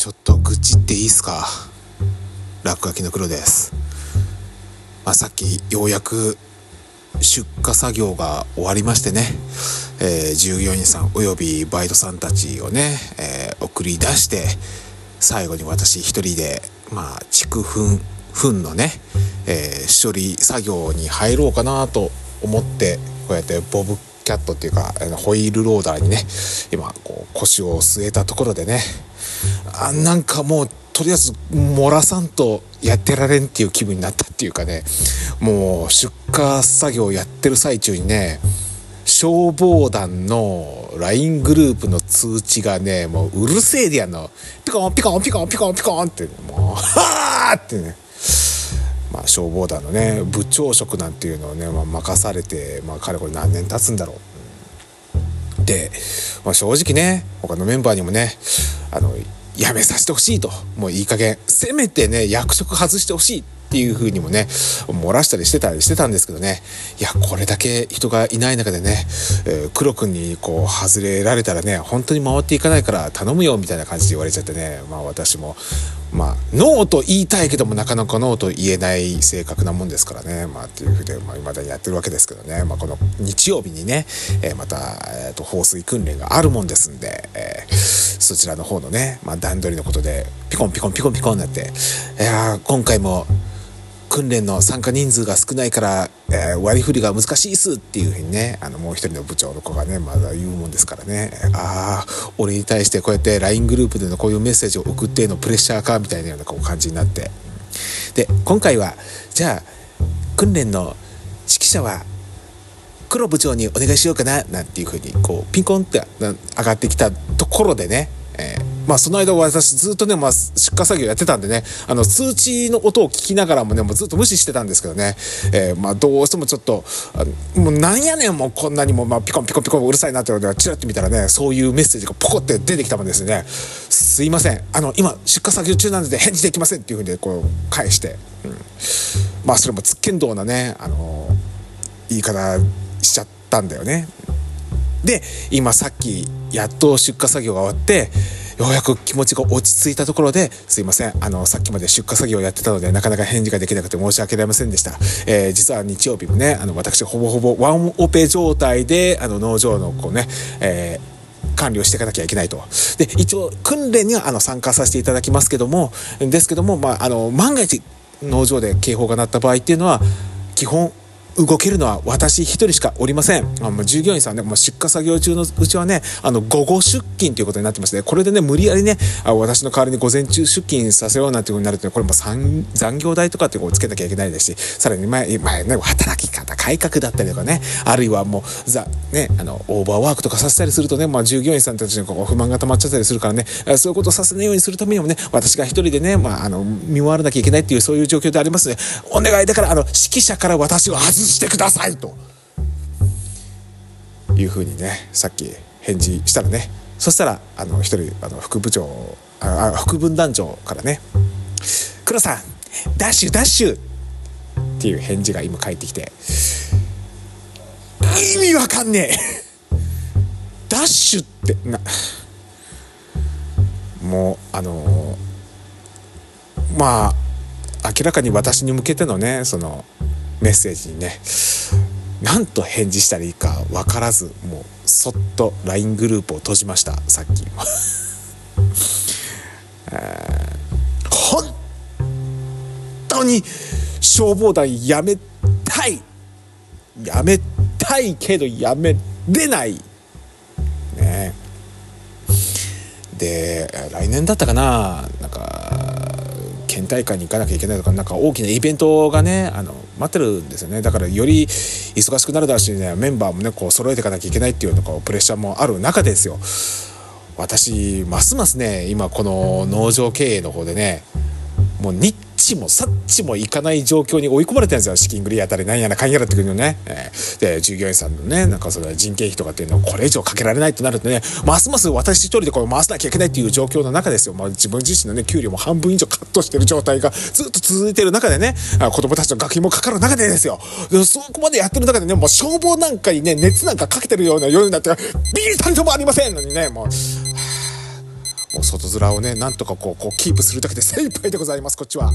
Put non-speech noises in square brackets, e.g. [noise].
ちょっと愚痴っていいすか？落書きの黒です、まあ、さっきようやく出荷作業が終わりましてね、えー従業員さんおよびバイトさんたちをね、えー送り出して最後に私一人でまあ畜糞糞のね、えー処理作業に入ろうかなと思ってこうやってボブキャットっていうかホイールローダーにね今こう腰を据えたところでねあなんかもうとりあえず漏らさんとやってられんっていう気分になったっていうかねもう出荷作業やってる最中にね消防団の LINE グループの通知がねもううるせえでやんのピコンピコンピコンピコンピコンってもうはあってねまあ、消防団のね部長職なんていうのをね、まあ、任されて、まあ、かれこれ何年経つんだろう。で、まあ、正直ね他のメンバーにもねあのやめさせてほしいと。もういい加減せめてね役職外してほしいっていう風にもね漏らしたりしてたりしてたんですけどね。いやこれだけ人がいない中でね、えー黒くんにこう外れられたらね本当に回っていかないから頼むよみたいな感じで言われちゃってね。まあ私もまあノーと言いたいけどもなかなかノーと言えない性格なもんですからね。まあっていうふうで、まあ、未だにやってるわけですけどね、まあ、この日曜日にね、えーまた、えーと放水訓練があるもんですんで、えーそちらの方のね、まあ、段取りのことでピコンピコンピコンピコンになっていや今回も訓練の参加人数が少ないから、えー割り振りが難しいっすっていうふうにねあのもう一人の部長の子がねまだ言うもんですからね。ああ俺に対してこうやって LINE グループでのこういうメッセージを送ってのプレッシャーかみたいなようなこう感じになって。で今回はじゃあ訓練の指揮者は黒部長にお願いしようかななんていうふうにこうピンコンって上がってきたところでね、えーまあその間私ずっとね、まあ、出荷作業やってたんでねあの通知の音を聞きながらもねもうずっと無視してたんですけどね、えーまあどうしてもちょっともうなんやねんもうこんなにも、まあ、ピコンピコンピコンうるさいなってのでチラッと見たらねそういうメッセージがポコって出てきたもんですね。すいません。あの今出荷作業中なので返事できませんっていうふうにこう返して、うん、まあそれもつっけんどうなねあの言い方しちゃったんだよね。で今さっきやっと出荷作業が終わってようやく気持ちが落ち着いたところですいませんあのさっきまで出荷作業をやってたのでなかなか返事ができなくて申し訳ありませんでした、えー実は日曜日もねあの私ほぼほぼワンオペ状態であの農場のこうね、えー管理をしていかなきゃいけないと。で、一応、訓練にはあの参加させていただきますけども、ですけども、まあ、あの、万が一、農場で警報が鳴った場合っていうのは、基本、動けるのは私一人しかおりません。あもう従業員さんね、もう出荷作業中のうちはね、あの、午後出勤ということになってますね。これでね、無理やりね、あ私の代わりに午前中出勤させようなんていうことになるとね、これも残業代とかっていうのをつけなきゃいけないですし、さらに前、前ね、働き方改革だったりとかね、あるいはもう、ざ、ね、あの、オーバーワークとかさせたりするとね、まあ従業員さんたちにこう不満が溜まっちゃったりするからね、そういうことをさせないようにするためにもね、私が一人でね、まあ、あの、見回らなきゃいけないっていうそういう状況でありますね。お願いだから、あの、指揮者から私を外すしてくださいと。いうふうにねさっき返事したらねそしたらあの一人あの副部長あ副分団長からね「黒さんダッシュダッシュ!」っていう返事が今返ってきて意味わかんねえ [laughs] ダッシュってなもうあのまあ明らかに私に向けてのねそのメッセージにねなんと返事したらいいか分からずもうそっと LINE グループを閉じましたさっき。[laughs] えー本当に消防団やめたい。やめたいけどやめれない。ね。で来年だったかな。県大会に行かなきゃいけないとかなんか大きなイベントがねあの待ってるんですよね。だからより忙しくなるだろうしねメンバーもねこう揃えていかなきゃいけないっていうのかプレッシャーもある中ですよ。私ますますね今この農場経営の方でねもう日ッチもサッチもいかない状況に追い込まれてるんですよ。資金繰りあたりなんやらかんやらってくるのね、えーで従業員さんのねなんかその人件費とかっていうのをこれ以上かけられないとなるとねますます私一人でこれ回さなきゃいけないっていう状況の中ですよ、まあ、自分自身のね給料も半分以上カットしてる状態がずっと続いてる中でねあ子供たちの学費もかかる中でですよ。でそこまでやってる中でねもう消防なんかにね熱なんかかけてるような世になってビール単調もありませんのにねもうもう外面をねなんとかこうこうキープするだけで精一杯でございますこっちは。